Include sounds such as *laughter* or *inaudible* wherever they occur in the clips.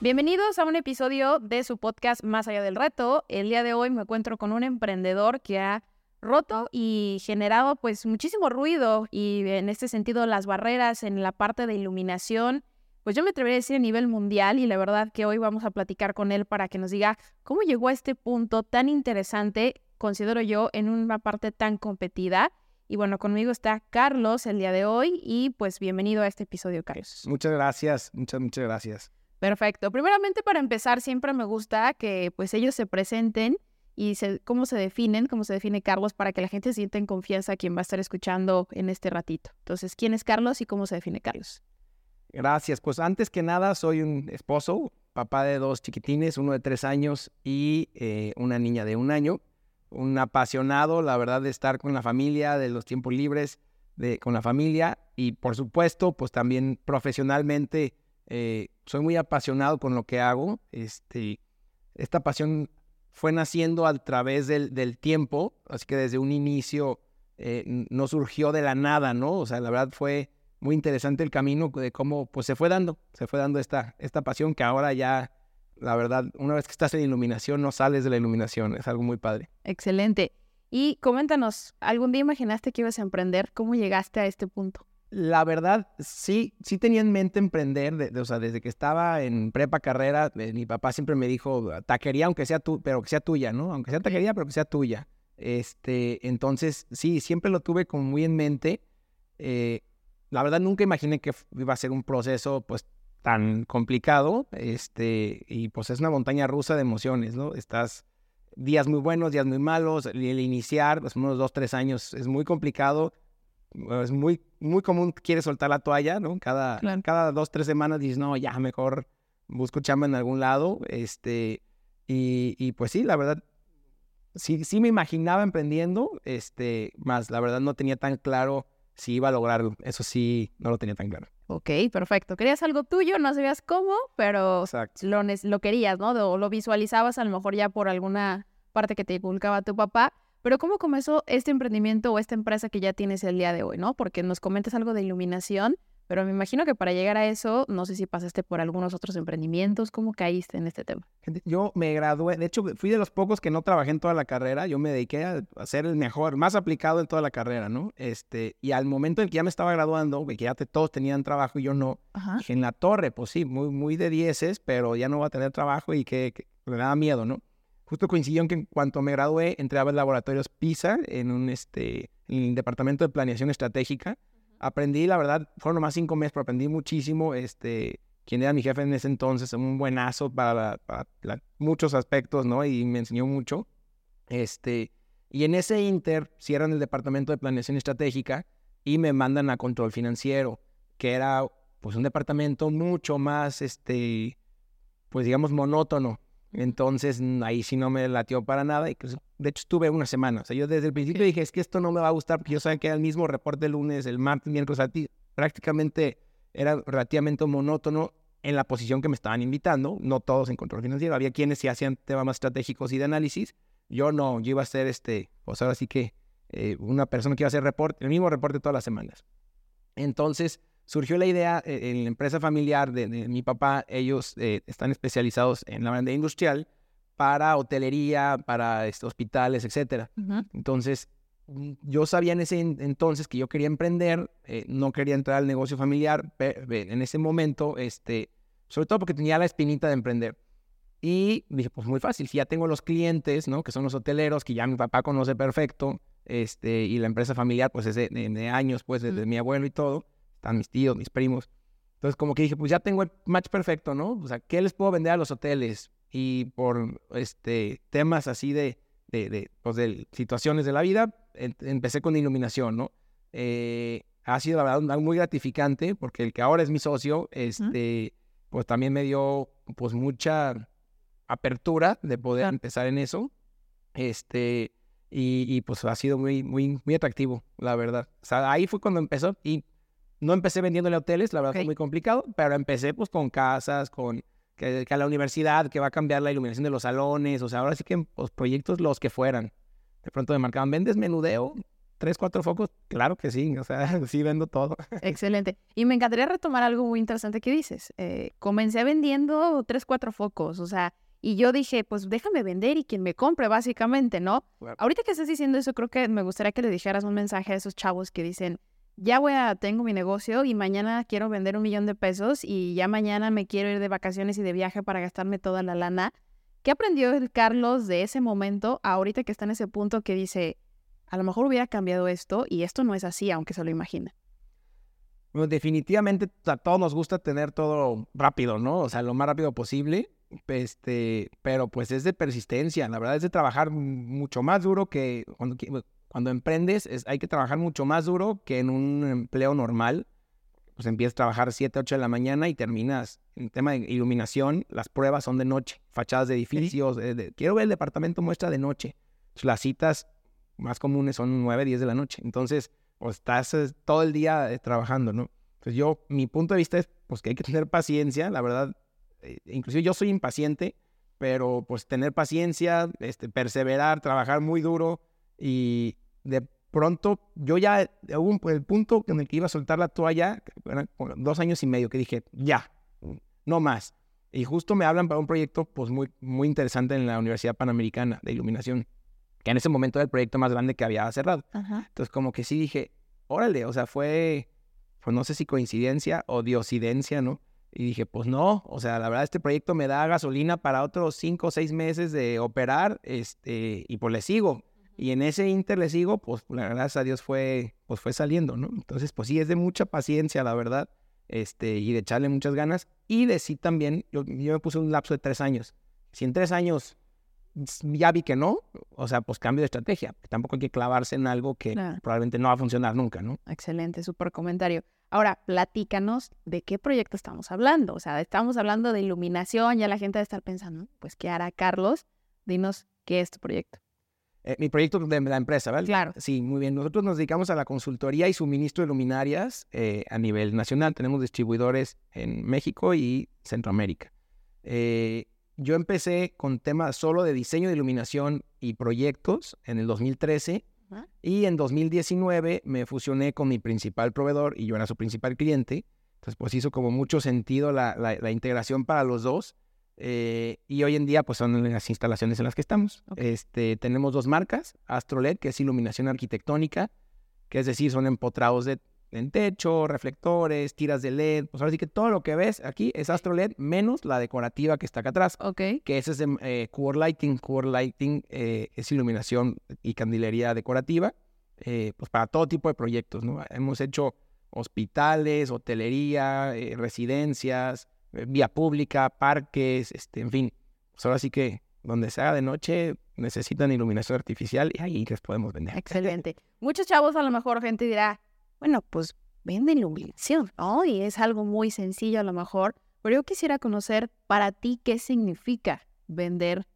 Bienvenidos a un episodio de su podcast Más allá del reto. El día de hoy me encuentro con un emprendedor que ha roto y generado pues muchísimo ruido y en este sentido las barreras en la parte de iluminación, pues yo me atrevería a decir a nivel mundial y la verdad que hoy vamos a platicar con él para que nos diga cómo llegó a este punto tan interesante, considero yo, en una parte tan competida. Y bueno, conmigo está Carlos el día de hoy y pues bienvenido a este episodio, Carlos. Muchas gracias, muchas, muchas gracias. Perfecto. Primeramente, para empezar, siempre me gusta que pues ellos se presenten y cómo se definen, cómo se define Carlos, para que la gente sienta en confianza a quien va a estar escuchando en este ratito. Entonces, ¿quién es Carlos y cómo se define Carlos? Gracias. Pues antes que nada, soy un esposo, papá de dos chiquitines, uno de tres años y eh, una niña de un año. Un apasionado, la verdad, de estar con la familia, de los tiempos libres, de, con la familia y, por supuesto, pues también profesionalmente eh, soy muy apasionado con lo que hago. Este, esta pasión fue naciendo a través del, tiempo, así que desde un inicio eh, no surgió de la nada, ¿no? O sea, la verdad fue muy interesante el camino de cómo pues se fue dando, se fue dando esta, esta pasión que ahora ya, la verdad, una vez que estás en iluminación, no sales de la iluminación, es algo muy padre. Excelente. Y coméntanos, ¿algún día imaginaste que ibas a emprender? ¿Cómo llegaste a este punto? La verdad, sí, sí tenía en mente emprender, o sea, desde que estaba en prepa carrera, eh, mi papá siempre me dijo, taquería aunque sea tu, pero que sea tuya, ¿no? Aunque sea taquería, pero que sea tuya. Este, entonces, sí, siempre lo tuve como muy en mente. Eh, la verdad, nunca imaginé que iba a ser un proceso, pues, tan complicado, este, y pues es una montaña rusa de emociones, ¿no? Estás días muy buenos, días muy malos, el, el iniciar, pues unos dos, tres años es muy complicado, es muy, muy común, quieres soltar la toalla, ¿no? Cada, cada dos, tres semanas dices, no, ya mejor busco chamba en algún lado. Este, y, y pues sí, la verdad, sí, sí me imaginaba emprendiendo, este, más la verdad no tenía tan claro si iba a lograrlo. Eso sí, no lo tenía tan claro. Ok, perfecto. Querías algo tuyo, no sabías cómo, pero lo, lo querías, ¿no? O lo visualizabas a lo mejor ya por alguna parte que te inculcaba tu papá. Pero ¿cómo comenzó este emprendimiento o esta empresa que ya tienes el día de hoy, no? Porque nos comentas algo de iluminación, pero me imagino que para llegar a eso, no sé si pasaste por algunos otros emprendimientos, ¿cómo caíste en este tema? Yo me gradué, de hecho fui de los pocos que no trabajé en toda la carrera, yo me dediqué a ser el mejor, más aplicado en toda la carrera, ¿no? Este, y al momento en que ya me estaba graduando, que ya todos tenían trabajo y yo no, dije, en la torre, pues sí, muy, muy de dieces, pero ya no voy a tener trabajo y que, que me daba miedo, ¿no? Justo coincidió en que en cuanto me gradué, entré a laboratorios PISA en un este, en el departamento de planeación estratégica. Aprendí, la verdad, fueron nomás cinco meses, pero aprendí muchísimo. Este, quien era mi jefe en ese entonces, un buenazo para, muchos aspectos, ¿no? Y me enseñó mucho. Este, y en ese inter cierran el departamento de planeación estratégica y me mandan a control financiero, que era pues un departamento mucho más, este, pues digamos, monótono. Entonces ahí sí no me latió para nada. Y pues, de hecho estuve una semana. O sea, yo desde el principio dije, es que esto no me va a gustar porque yo sabía que era el mismo reporte el lunes, el martes, miércoles. Prácticamente era relativamente monótono en la posición que me estaban invitando. No todos en control financiero. Había quienes sí hacían temas más estratégicos y de análisis. Yo no, yo iba a ser este, pues ahora sí que eh, una persona que iba a hacer reporte, el mismo reporte todas las semanas. Entonces, surgió la idea eh, en la empresa familiar de, mi papá, ellos eh, están especializados en la banda industrial para hotelería, para este, hospitales, etc. Entonces, mm, yo sabía en ese entonces que yo quería emprender, eh, no quería entrar al negocio familiar en ese momento, este, sobre todo porque tenía la espinita de emprender. Y dije, pues muy fácil, si ya tengo los clientes, ¿no? Que son los hoteleros, que ya mi papá conoce perfecto, este, y la empresa familiar, pues es de, años, pues desde mi abuelo y todo están mis tíos, mis primos. Entonces, como que dije, pues ya tengo el match perfecto, ¿no? O sea, ¿qué les puedo vender a los hoteles? Y por este, temas así de, de, de, pues de situaciones de la vida, empecé con iluminación, ¿no? Eh, ha sido, la verdad, algo muy gratificante porque el que ahora es mi socio, este, pues también me dio, pues, mucha, apertura de poder empezar en eso. Este, y, y, pues ha sido muy, muy, muy atractivo, la verdad. O sea, ahí fue cuando empezó y no empecé vendiéndole a hoteles, la verdad fue muy complicado, pero empecé pues con casas, con que, a la universidad, que va a cambiar la iluminación de los salones, o sea, ahora sí que pues, proyectos los que fueran. De pronto me marcaban, ¿vendes menudeo? ¿Tres, cuatro focos? Claro que sí, o sea, *laughs* sí vendo todo. *laughs* Excelente. Y me encantaría retomar algo muy interesante que dices. Eh, comencé vendiendo tres, cuatro focos, o sea, y yo dije, pues déjame vender y quien me compre, básicamente, ¿no? Ahorita que estás diciendo eso, creo que me gustaría que le dijeras un mensaje a esos chavos que dicen, ya voy a, tengo mi negocio y mañana quiero vender un millón de pesos y ya mañana me quiero ir de vacaciones y de viaje para gastarme toda la lana. ¿Qué aprendió el Carlos de ese momento ahorita que está en ese punto que dice, a lo mejor hubiera cambiado esto y esto no es así, aunque se lo imagina? Bueno, definitivamente a todos nos gusta tener todo rápido, ¿no? O sea, lo más rápido posible. Este, pero pues es de persistencia, la verdad es de trabajar mucho más duro que cuando, cuando emprendes es, hay que trabajar mucho más duro que en un empleo normal. Pues empiezas a trabajar 7, 8 de la mañana y terminas. En tema de iluminación, las pruebas son de noche, fachadas de edificios. quiero ver el departamento muestra de noche. Las citas más comunes son 9, 10 de la noche. Entonces, pues estás eh, todo el día eh, trabajando, ¿no? Entonces yo, mi punto de vista es pues que hay que tener paciencia, la verdad. Eh, inclusive yo soy impaciente, pero pues tener paciencia, este, perseverar, trabajar muy duro y de pronto yo ya hubo el punto en el que iba a soltar la toalla, dos años y medio, que dije, ya, no más. Y justo me hablan para un proyecto pues muy, muy interesante en la Universidad Panamericana de Iluminación, que en ese momento era el proyecto más grande que había cerrado. Entonces como que sí dije, órale, o sea, fue, pues no sé si coincidencia o diosidencia, ¿no? Y dije, pues no, o sea, la verdad este proyecto me da gasolina para otros cinco o seis meses de operar, este, y pues le sigo. Y en ese inter le sigo, pues gracias a Dios fue, pues fue saliendo, ¿no? Entonces, pues sí, es de mucha paciencia, la verdad, este, y de echarle muchas ganas. Y de sí también, yo, yo me puse un lapso de tres años. Si en tres años ya vi que no, o sea, pues cambio de estrategia. Tampoco hay que clavarse en algo que probablemente no va a funcionar nunca, ¿no? Excelente, súper comentario. Ahora, platícanos de qué proyecto estamos hablando. O sea, estamos hablando de iluminación, ya la gente debe estar pensando, pues, ¿qué hará Carlos? Dinos qué es tu proyecto. Eh, mi proyecto de la empresa, ¿vale? Claro. Sí, muy bien. Nosotros nos dedicamos a la consultoría y suministro de luminarias eh, a nivel nacional. Tenemos distribuidores en México y Centroamérica. Eh, yo empecé con temas solo de diseño de iluminación y proyectos en el 2013 y en 2019 me fusioné con mi principal proveedor y yo era su principal cliente. Entonces, pues hizo como mucho sentido la, la integración para los dos. Eh, y hoy en día, pues son las instalaciones en las que estamos. Este, tenemos dos marcas, AstroLED, que es iluminación arquitectónica, que es decir, son empotrados de, en techo, reflectores, tiras de LED. Pues ahora sí que todo lo que ves aquí es AstroLED, menos la decorativa que está acá atrás. Ok. Que ese es de eh, Core Lighting. Core Lighting eh, es iluminación y candilería decorativa, pues para todo tipo de proyectos, ¿no? Hemos hecho hospitales, hotelería, residencias, vía pública, parques, este, en fin. Pues ahora sí que donde sea de noche necesitan iluminación artificial y ahí les podemos vender. Excelente. Muchos chavos a lo mejor gente dirá, bueno, pues vende iluminación, ¿no? Y es algo muy sencillo a lo mejor, pero yo quisiera conocer para ti qué significa vender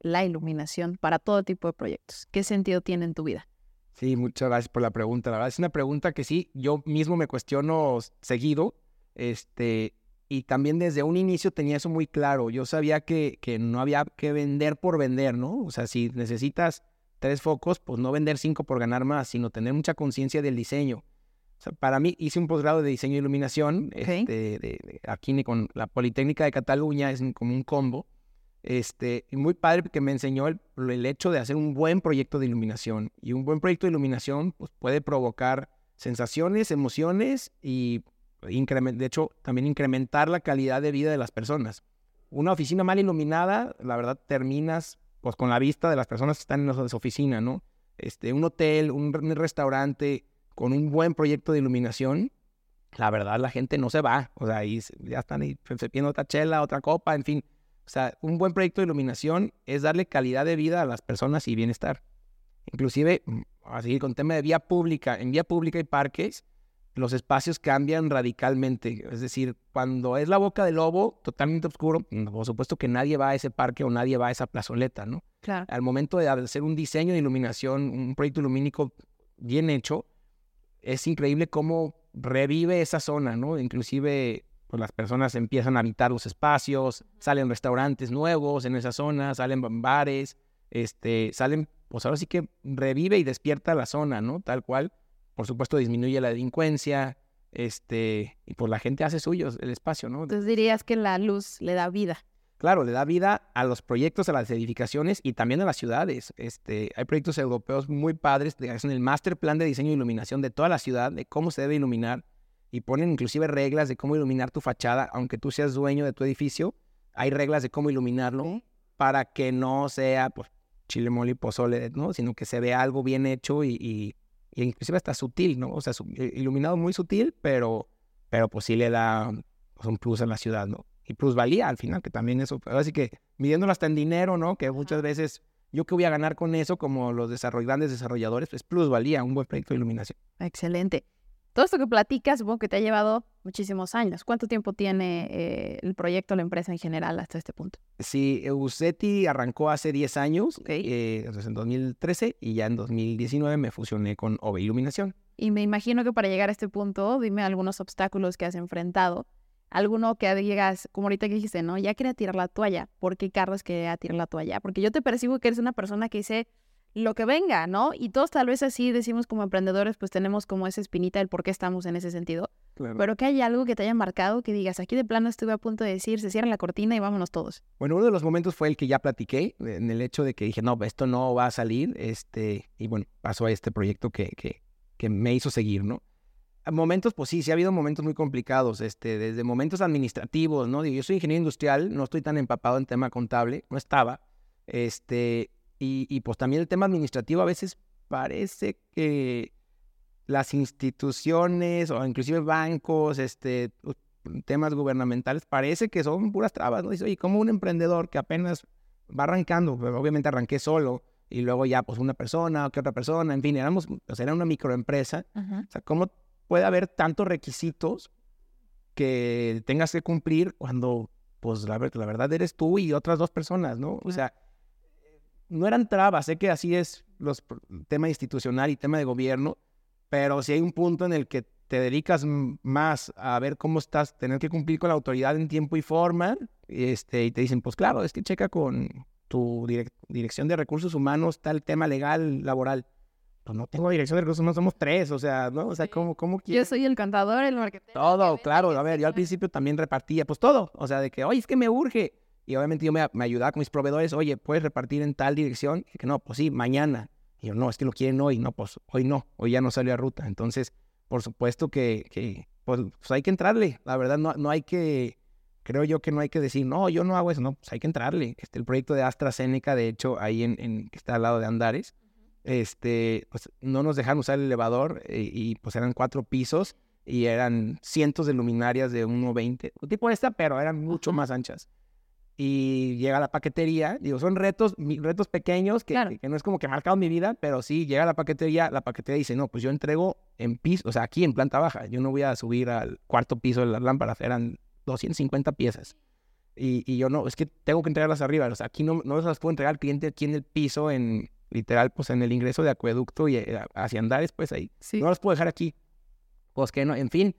la iluminación para todo tipo de proyectos. ¿Qué sentido tiene en tu vida? Sí, muchas gracias por la pregunta. La verdad es una pregunta que sí, yo mismo me cuestiono seguido. Este, y también desde un inicio tenía eso muy claro. Yo sabía que, que no había que vender por vender, ¿no? O sea, si necesitas tres focos, pues no vender cinco por ganar más, sino tener mucha conciencia del diseño. O sea, para mí hice un posgrado de diseño e iluminación, este, de, aquí con la Politécnica de Cataluña, es como un combo. Este, y muy padre que me enseñó el, el, hecho de hacer un buen proyecto de iluminación. Y un buen proyecto de iluminación pues, puede provocar sensaciones, emociones y de hecho, también incrementar la calidad de vida de las personas. Una oficina mal iluminada, la verdad, terminas pues con la vista de las personas que están en su oficina, ¿no? Este, un hotel, un, restaurante con un buen proyecto de iluminación, la verdad la gente no se va, o sea, ahí ya están ahí pidiendo otra chela, otra copa, en fin. O sea, un buen proyecto de iluminación es darle calidad de vida a las personas y bienestar. Inclusive, mm, a seguir con tema de vía pública, en vía pública y parques, los espacios cambian radicalmente. Es decir, cuando es la boca del lobo, totalmente oscuro, por supuesto que nadie va a ese parque o nadie va a esa plazoleta, ¿no? Claro. Al momento de hacer un diseño de iluminación, un proyecto lumínico bien hecho, es increíble cómo revive esa zona, ¿no? Inclusive pues las personas empiezan a habitar los espacios, salen restaurantes nuevos en esa zona, salen bares, este, salen, pues ahora sí que revive y despierta la zona, ¿no? Tal cual. Por supuesto, disminuye la delincuencia, este, y pues la gente hace suyo el espacio, ¿no? Entonces dirías que la luz le da vida. Claro, le da vida a los proyectos, a las edificaciones y también a las ciudades. Este, hay proyectos europeos muy padres que hacen el master plan de diseño e iluminación de toda la ciudad, de cómo se debe iluminar y ponen inclusive reglas de cómo iluminar tu fachada, aunque tú seas dueño de tu edificio, hay reglas de cómo iluminarlo para que no sea pues, chile, mole y pozole, ¿no? Sino que se vea algo bien hecho y, y, inclusive hasta sutil, ¿no? O sea, iluminado muy sutil, pero, pero pues sí le da pues, un plus a la ciudad, ¿no? Y plusvalía al final, que también eso, así que midiéndolo hasta en dinero, ¿no? Que muchas veces yo que voy a ganar con eso, como los grandes desarrolladores, pues plusvalía, un buen proyecto de iluminación. Excelente. Todo esto que platicas, supongo que te ha llevado muchísimos años. ¿Cuánto tiempo tiene eh, el proyecto, la empresa en general hasta este punto? Sí, Euseti arrancó hace 10 años, eh, en 2013, y ya en 2019 me fusioné con OVE Iluminación. Y me imagino que para llegar a este punto, dime algunos obstáculos que has enfrentado. Alguno que digas, como ahorita que dijiste, ¿no? Ya quería tirar la toalla. ¿Por qué Carlos quería tirar la toalla? Porque yo te percibo que eres una persona que dice, lo que venga, ¿no? Y todos tal vez así decimos como emprendedores, pues tenemos como esa espinita del por qué estamos en ese sentido. Pero que haya algo que te haya marcado, que digas, aquí de plano estuve a punto de decir, se cierra la cortina y vámonos todos. Bueno, uno de los momentos fue el que ya platiqué, en el hecho de que dije, no, esto no va a salir, este, y bueno, pasó a este proyecto que, que, que me hizo seguir, ¿no? Momentos, pues sí, sí ha habido momentos muy complicados, este, desde momentos administrativos, ¿no? Digo, yo soy ingeniero industrial, no estoy tan empapado en tema contable, no estaba, este, y, pues también el tema administrativo a veces parece que las instituciones o inclusive bancos, este, temas gubernamentales, parece que son puras trabas, ¿no? Dice, oye, como un emprendedor que apenas va arrancando, obviamente arranqué solo y luego ya pues una persona o que otra persona, en fin, éramos, pues, era una microempresa. O sea, ¿cómo puede haber tantos requisitos que tengas que cumplir cuando pues la, la verdad eres tú y otras dos personas, ¿no? O sea, no eran trabas, sé que así es los tema institucional y tema de gobierno, pero si hay un punto en el que te dedicas más a ver cómo estás, tener que cumplir con la autoridad en tiempo y forma, este, y te dicen, pues claro, es que checa con tu dirección de recursos humanos, tal tema legal, laboral. Pues no tengo dirección de recursos humanos, somos tres, o sea, ¿no? O sea, ¿cómo, cómo Yo soy el cantador, el marketing. Todo, claro, a ver, yo al principio también repartía, pues todo, o sea, de que, oye, es que me urge. Y obviamente yo me, ayudaba con mis proveedores, oye, ¿puedes repartir en tal dirección? Y que no, pues sí, mañana. Y yo, no, es que lo quieren hoy. No, pues hoy no, hoy ya no salió a ruta. Entonces, por supuesto que, que pues, pues, hay que entrarle. La verdad, no, no hay que, creo yo que no hay que decir, no, yo no hago eso. No, pues hay que entrarle. Este, el proyecto de AstraZeneca, de hecho, ahí en, en que está al lado de Andares, este, pues no nos dejaron usar el elevador eh, y, pues eran cuatro pisos y eran cientos de luminarias de 1.20, tipo esta, pero eran mucho más anchas y llega a la paquetería. Digo, son retos, retos pequeños que, que, no es como que marcado mi vida, pero sí llega a la paquetería, la paquetería dice, no, pues yo entrego en piso, o sea, aquí en planta baja, yo no voy a subir al cuarto piso de las lámparas, eran 250 piezas. Y, y yo no, es que tengo que entregarlas arriba, o sea, aquí no, no las puedo entregar al cliente aquí en el piso, en literal, pues en el ingreso de acueducto y eh, hacia Andares, pues ahí. No las puedo dejar aquí. Pues que no, en fin.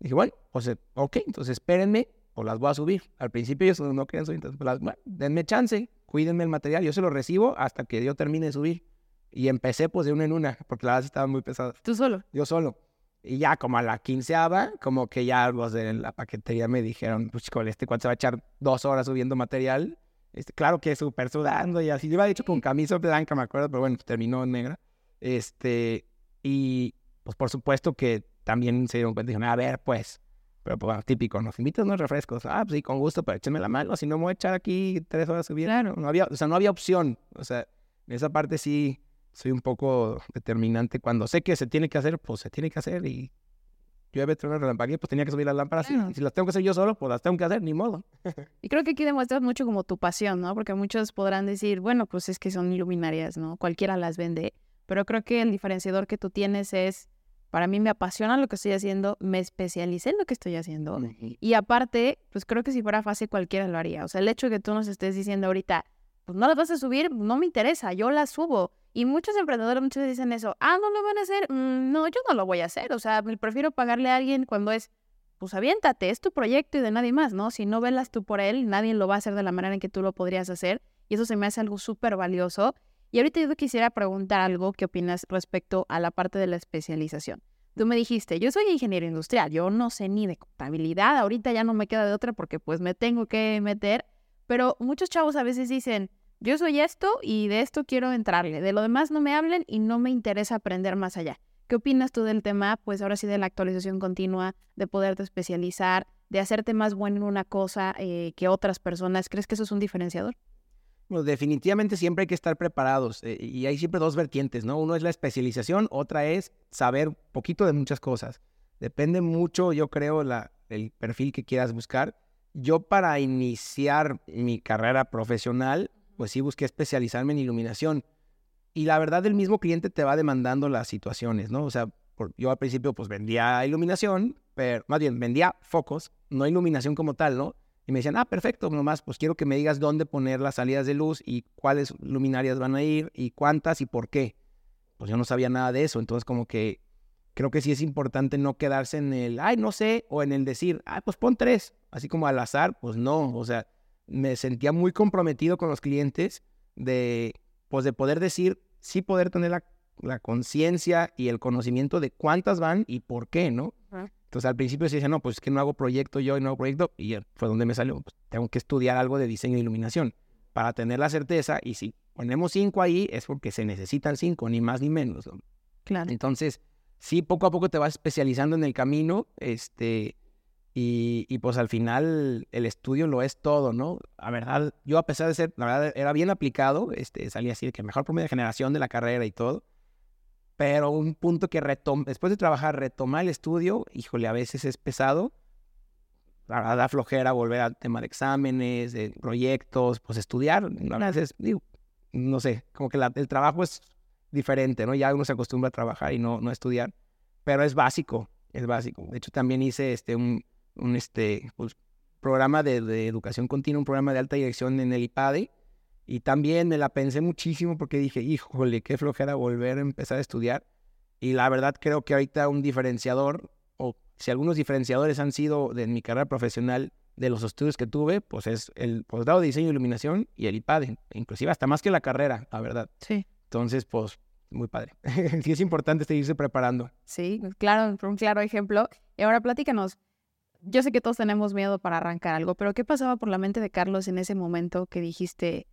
Dije, bueno, pues ok, entonces espérenme, o las voy a subir. Al principio ellos no querían subir, entonces, pues, bueno, denme chance, cuídenme el material, yo se lo recibo hasta que yo termine de subir. Y empecé pues de una en una, porque las estaban muy pesadas. ¿Tú solo? Yo solo. Y ya como a la quinceava, como que ya los de la paquetería me dijeron, pues chico, este cuánto se va a echar dos horas subiendo material. Este, claro que súper sudando y así. Yo iba dicho con camisa blanca, me acuerdo, pero bueno, terminó en negra. Este, y pues por supuesto que también se dieron cuenta y dijeron, a ver, pues, pero pues, típico, nos invitan unos refrescos. Ah, pues sí, con gusto, pero échenme la mano, si no me voy a echar aquí tres horas subiendo. Claro. No había, o sea, no había opción. O sea, en esa parte sí soy un poco determinante. Cuando sé que se tiene que hacer, pues se tiene que hacer y llueve, truena, relampaguea, pues tenía que subir las lámparas. si las tengo que hacer yo solo, pues las tengo que hacer, ni modo. y creo que aquí demuestras mucho como tu pasión, ¿no? Porque muchos podrán decir, bueno, pues es que son iluminarias, ¿no? Cualquiera las vende. Pero creo que el diferenciador que tú tienes es para mí me apasiona lo que estoy haciendo, me especialicé en lo que estoy haciendo. Y aparte, pues creo que si fuera fácil cualquiera lo haría. O sea, el hecho de que tú nos estés diciendo ahorita, pues no las vas a subir, no me interesa, yo las subo. Y muchos emprendedores muchos dicen eso, ah, no lo van a hacer, mm, no, yo no lo voy a hacer. O sea, prefiero pagarle a alguien cuando es, pues aviéntate, es tu proyecto y de nadie más, ¿no? Si no velas tú por él, nadie lo va a hacer de la manera en que tú lo podrías hacer. Y eso se me hace algo súper valioso. Y ahorita yo quisiera preguntar algo, ¿qué opinas respecto a la parte de la especialización? Tú me dijiste, yo soy ingeniero industrial, yo no sé ni de contabilidad, ahorita ya no me queda de otra porque pues me tengo que meter, pero muchos chavos a veces dicen, yo soy esto y de esto quiero entrarle, de lo demás no me hablen y no me interesa aprender más allá. ¿Qué opinas tú del tema? Pues ahora sí de la actualización continua, de poderte especializar, de hacerte más bueno en una cosa eh, que otras personas. ¿Crees que eso es un diferenciador? Bueno, definitivamente siempre hay que estar preparados eh, y hay siempre dos vertientes, ¿no? Uno es la especialización, otra es saber poquito de muchas cosas. Depende mucho, yo creo, la, el perfil que quieras buscar. Yo para iniciar mi carrera profesional, pues sí busqué especializarme en iluminación. Y la verdad, el mismo cliente te va demandando las situaciones, ¿no? O sea, yo al principio pues vendía iluminación, pero más bien vendía focos, no iluminación como tal, ¿no? Y me decían, ah, perfecto, nomás, pues quiero que me digas dónde poner las salidas de luz y cuáles luminarias van a ir y cuántas y por qué. Pues yo no sabía nada de eso, entonces como que creo que sí es importante no quedarse en el, ay, no sé, o en el decir, ay, pues pon tres, así como al azar, pues no, o sea, me sentía muy comprometido con los clientes de, pues de poder decir, sí poder tener la, la conciencia y el conocimiento de cuántas van y por qué, ¿no? Entonces al principio se decía, no, pues es que no hago proyecto yo y no hago proyecto. Y fue donde me salió, pues tengo que estudiar algo de diseño e iluminación para tener la certeza. Y si ponemos cinco ahí, es porque se necesitan cinco, ni más ni menos. Claro. Entonces, sí, poco a poco te vas especializando en el camino. Este, y, y, pues al final el estudio lo es todo, ¿no? A verdad, yo a pesar de ser, la verdad, era bien aplicado, este, salía así de que mejor promedio de generación de la carrera y todo pero un punto que retom después de trabajar, retomar el estudio, híjole, a veces es pesado. Da, da flojera volver al tema de exámenes, de proyectos, pues estudiar. A veces, digo, no sé, como que el trabajo es diferente, ¿no? Ya uno se acostumbra a trabajar y no, no estudiar, pero es básico, es básico. De hecho, también hice este, un, un este, pues, programa de, de, educación continua, un programa de alta dirección en el IPADE, y también me la pensé muchísimo porque dije, híjole, qué flojera volver a empezar a estudiar. Y la verdad creo que ahorita un diferenciador, o si algunos diferenciadores han sido de mi carrera profesional de los estudios que tuve, pues es el posgrado de diseño e iluminación y el IPAD, inclusive hasta más que la carrera, la verdad. Sí. Entonces, pues, muy padre. *laughs* sí es importante seguirse preparando. Sí, claro, un claro ejemplo. Y ahora platícanos, yo sé que todos tenemos miedo para arrancar algo, pero ¿qué pasaba por la mente de Carlos en ese momento que dijiste,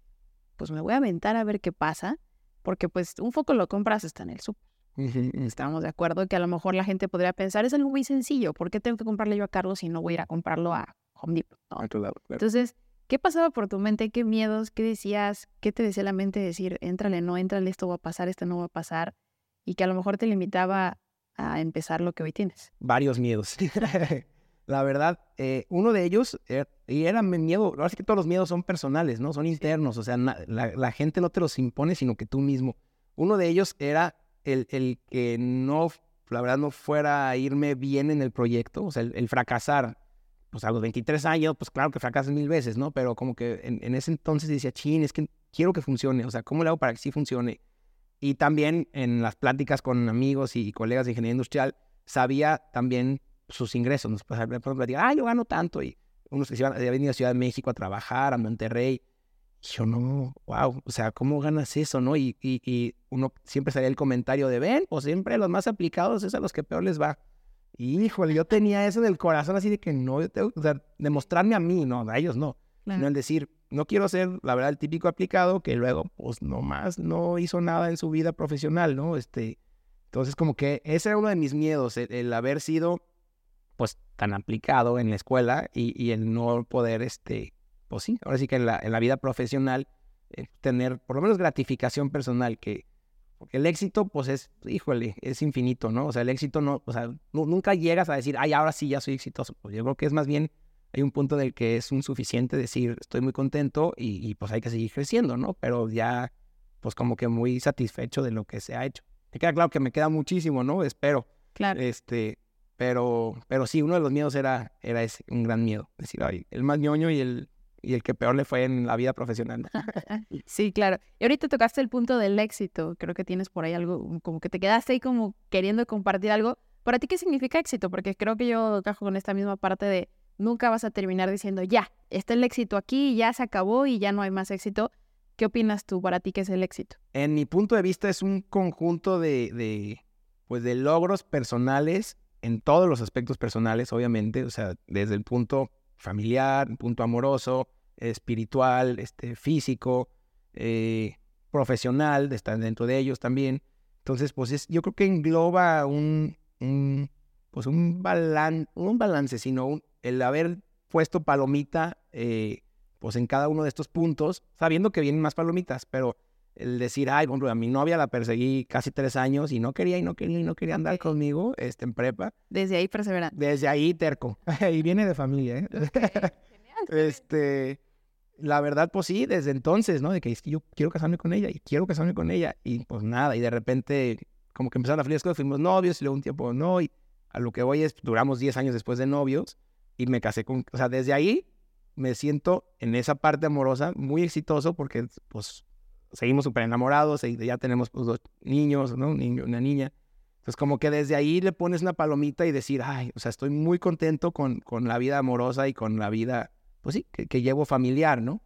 pues me voy a aventar a ver qué pasa, porque pues un foco lo compras hasta en el súper. Estamos de acuerdo que a lo mejor la gente podría pensar, es algo muy sencillo, ¿por qué tengo que comprarle yo a Carlos si no voy a ir a comprarlo a Home Depot? Entonces, ¿qué pasaba por tu mente? ¿Qué miedos? ¿Qué decías? ¿Qué te decía la mente decir, éntrale, no, éntrale, esto va a pasar, esto no va a pasar? Y que a lo mejor te limitaba a empezar lo que hoy tienes. Varios miedos. *laughs* la verdad, eh, uno de ellos, er, y era mi miedo, ahora sí que todos los miedos son personales, ¿no? Son internos, o sea, la, gente no te los impone, sino que tú mismo. Uno de ellos era el, el, que no, la verdad, no fuera a irme bien en el proyecto, o sea, el, fracasar. Pues a los 23 años, pues claro que fracasas mil veces, ¿no? Pero como que en, en, ese entonces decía, chin, es que quiero que funcione, o sea, ¿cómo le hago para que sí funcione? Y también en las pláticas con amigos y colegas de ingeniería industrial, sabía también sus ingresos. Nos, por ejemplo, ah, yo gano tanto. Y unos que se iban, había venido a Ciudad de México a trabajar, a Monterrey. Y yo, no, wow, o sea, ¿cómo ganas eso, no? Y, y, y uno siempre salía el comentario de, ven, pues siempre los más aplicados es a los que peor les va. Híjole, yo tenía eso en el corazón así de que no, yo tengo, o sea, demostrarme a mí, no, a ellos no. No el decir, no quiero ser, la verdad, el típico aplicado que luego, pues, nomás no hizo nada en su vida profesional, ¿no? Este, entonces, como que ese era uno de mis miedos, el haber sido pues tan aplicado en la escuela y, y, el no poder, este, pues sí, ahora sí que en la, en la vida profesional eh, tener por lo menos gratificación personal, que porque el éxito, pues es, híjole, es infinito, ¿no? O sea, el éxito no, o sea, nunca llegas a decir, ay, ahora sí ya soy exitoso. Pues yo creo que es más bien, hay un punto del que es un suficiente decir, estoy muy contento y, y, pues hay que seguir creciendo, ¿no? Pero ya, pues como que muy satisfecho de lo que se ha hecho. Me queda claro que me queda muchísimo, ¿no? Espero Claro. Este, pero, pero sí, uno de los miedos era, era ese, un gran miedo. Decir, ay, el más ñoño y el, y el que peor le fue en la vida profesional. *laughs* Sí, claro. Y ahorita tocaste el punto del éxito. Creo que tienes por ahí algo, como que te quedaste ahí como queriendo compartir algo. ¿Para ti qué significa éxito? Porque creo que yo cajo con esta misma parte de nunca vas a terminar diciendo, ya, está el éxito aquí, ya se acabó y ya no hay más éxito. ¿Qué opinas tú para ti qué es el éxito? En mi punto de vista es un conjunto de, de, pues de logros personales en todos los aspectos personales, obviamente, o sea, desde el punto familiar, punto amoroso, espiritual, este, físico, eh, profesional, estar dentro de ellos también. Entonces, pues es, yo creo que engloba un, un pues un, balan, un balance, sino un, el haber puesto palomita eh, pues en cada uno de estos puntos, sabiendo que vienen más palomitas, pero el decir, ay, bueno, a mi novia la perseguí casi tres años y no quería y no quería y no quería andar conmigo este, en prepa. Desde ahí perseveran. Desde ahí terco. *laughs* y viene de familia, ¿eh? *laughs* este, la verdad, pues sí, desde entonces, ¿no? De que yo quiero casarme con ella y quiero casarme con ella y pues nada, y de repente como que empezaron a fluir las cosas, fuimos novios y luego un tiempo no, y a lo que voy es, duramos 10 años después de novios y me casé con, o sea, desde ahí me siento en esa parte amorosa muy exitoso porque pues seguimos súper enamorados y ya tenemos pues, dos niños, ¿no? Un niño, una niña. Entonces como que desde ahí le pones una palomita y decir, ay, o sea, estoy muy contento con, con la vida amorosa y con la vida, pues sí, que, que llevo familiar, ¿no?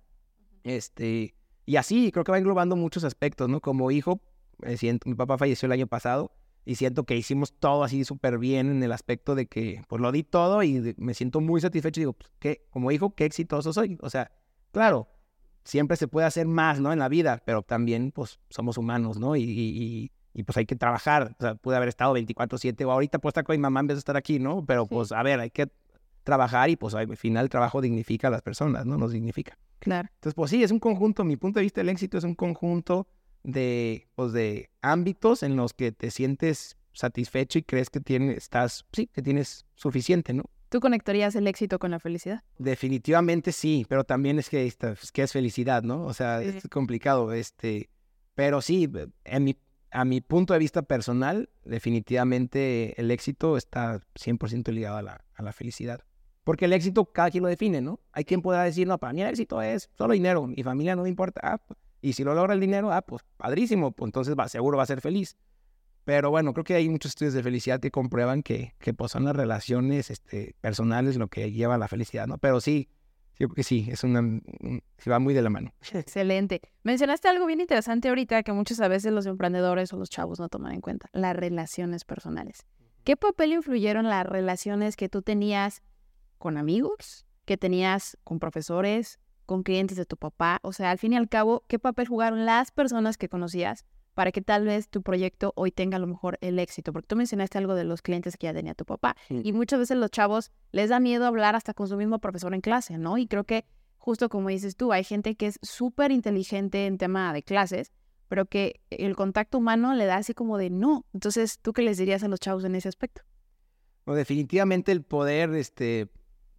Este, y así creo que va englobando muchos aspectos, ¿no? Como hijo, me siento, mi papá falleció el año pasado y siento que hicimos todo así súper bien en el aspecto de que pues lo di todo y me siento muy satisfecho y digo, pues, ¿qué? como hijo, qué exitoso soy. O sea, claro, siempre se puede hacer más, ¿no? En la vida, pero también pues somos humanos, ¿no? Y, y, y pues hay que trabajar. O sea, pude haber estado 24/7 o ahorita puedo estar con mi mamá en vez de estar aquí, ¿no? Pero Sí. pues a ver, hay que trabajar y pues al final el trabajo dignifica a las personas, ¿no? Nos dignifica. Claro. Entonces, pues sí, es un conjunto, mi punto de vista del éxito es un conjunto de, pues, de ámbitos en los que te sientes satisfecho y crees que tienes, estás, sí, que tienes suficiente, ¿no? ¿Tú conectarías el éxito con la felicidad? Definitivamente sí, pero también es que, es que es felicidad, ¿no? O sea, Sí. es complicado, este, pero sí, en mi, a mi punto de vista personal, definitivamente el éxito está 100% ligado a la, a la felicidad. Porque el éxito cada quien lo define, ¿no? Hay quien pueda decir, no, para mí el éxito es solo dinero, mi familia no me importa, ah, pues, y si lo logra el dinero, ah, pues padrísimo, pues entonces va, seguro va a ser feliz. Pero bueno, creo que hay muchos estudios de felicidad que comprueban que, que pues, son las relaciones este, personales lo que lleva a la felicidad, ¿no? Pero sí, yo creo que sí, es una, un- sí va muy de la mano. *laughs* Excelente. Mencionaste algo bien interesante ahorita que muchas a veces los emprendedores o los chavos no toman en cuenta, las relaciones personales. ¿Qué papel influyeron las relaciones que tú tenías con amigos, que tenías con profesores, con clientes de tu papá? O sea, al fin y al cabo, ¿qué papel jugaron las personas que conocías para que tal vez tu proyecto hoy tenga a lo mejor el éxito? Porque tú mencionaste algo de los clientes que ya tenía tu papá. Sí. Y muchas veces los chavos les da miedo hablar hasta con su mismo profesor en clase, ¿no? Y creo que justo como dices tú, hay gente que es súper inteligente en tema de clases, pero que el contacto humano le da así como de no. Entonces, ¿tú qué les dirías a los chavos en ese aspecto? No, definitivamente el poder este,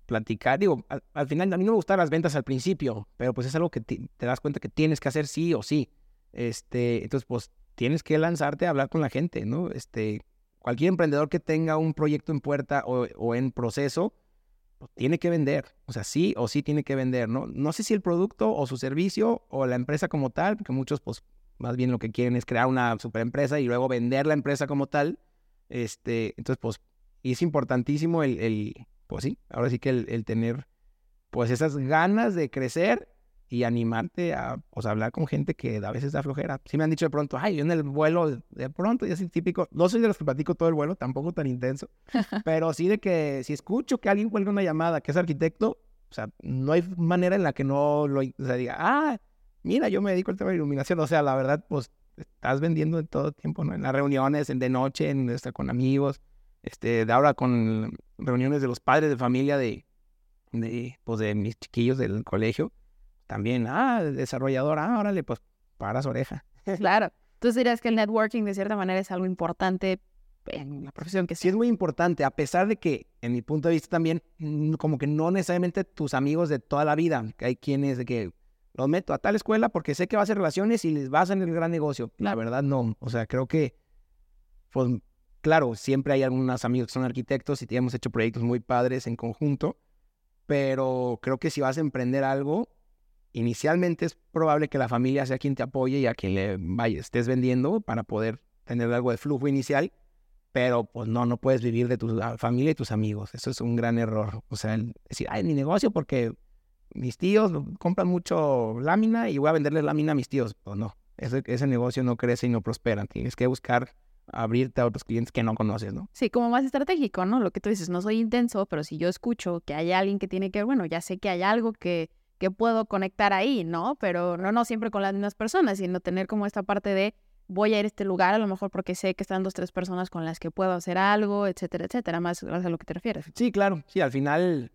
platicar, digo, al, al final a mí no me gustan las ventas al principio, pero pues es algo que te das cuenta que tienes que hacer sí o sí. Este, entonces, pues tienes que lanzarte a hablar con la gente, ¿no? Este, cualquier emprendedor que tenga un proyecto en puerta o, en proceso, pues, tiene que vender. O sea, sí o sí tiene que vender, ¿no? No sé si el producto o su servicio o la empresa como tal, porque muchos, pues, más bien lo que quieren es crear una superempresa y luego vender la empresa como tal. Este, entonces, pues, es importantísimo el, pues sí, ahora sí que el tener, pues, esas ganas de crecer y animarte a, pues, hablar con gente que a veces da flojera. Sí me han dicho de pronto, ay, yo en el vuelo, de pronto, y así típico, no soy de los que platico todo el vuelo, tampoco tan intenso, *laughs* pero sí de que si escucho que alguien cuelga una llamada que es arquitecto, o sea, no hay manera en la que no lo, o sea, diga, ah, mira, yo me dedico al tema de iluminación, o sea, la verdad, pues, estás vendiendo en todo tiempo, ¿no? En las reuniones, en de noche, en, este, con amigos, este, de ahora con reuniones de los padres de familia de, de, pues, de mis chiquillos del colegio, también, ah, desarrollador, ah, órale, pues, paras oreja. *laughs* Claro. Entonces dirías que el networking de cierta manera es algo importante en la profesión que sí sea. es muy importante, a pesar de que, en mi punto de vista también, como que no necesariamente tus amigos de toda la vida, que hay quienes de que los meto a tal escuela porque sé que va a hacer relaciones y les va a hacer el gran negocio. La verdad no, o sea, creo que, pues, claro, siempre hay algunos amigos que son arquitectos y hemos hecho proyectos muy padres en conjunto, pero creo que si vas a emprender algo, inicialmente es probable que la familia sea quien te apoye y a quien le vaya, estés vendiendo para poder tener algo de flujo inicial, pero pues no, no puedes vivir de tu familia y tus amigos. Eso es un gran error. O sea, decir, ay, mi negocio porque mis tíos compran mucho lámina y voy a venderles lámina a mis tíos. Pues no, ese, ese negocio no crece y no prospera. Tienes que buscar abrirte a otros clientes que no conoces, ¿no? Sí, como más estratégico, ¿no? Lo que tú dices, no soy intenso, pero si yo escucho que hay alguien que tiene que, bueno, ya sé que hay algo que, que puedo conectar ahí, ¿no? Pero no, no siempre con las mismas personas, sino tener como esta parte de voy a ir a este lugar, a lo mejor porque sé que están dos, tres personas con las que puedo hacer algo, etcétera, etcétera, más a lo que te refieres. Sí, claro, sí, al final,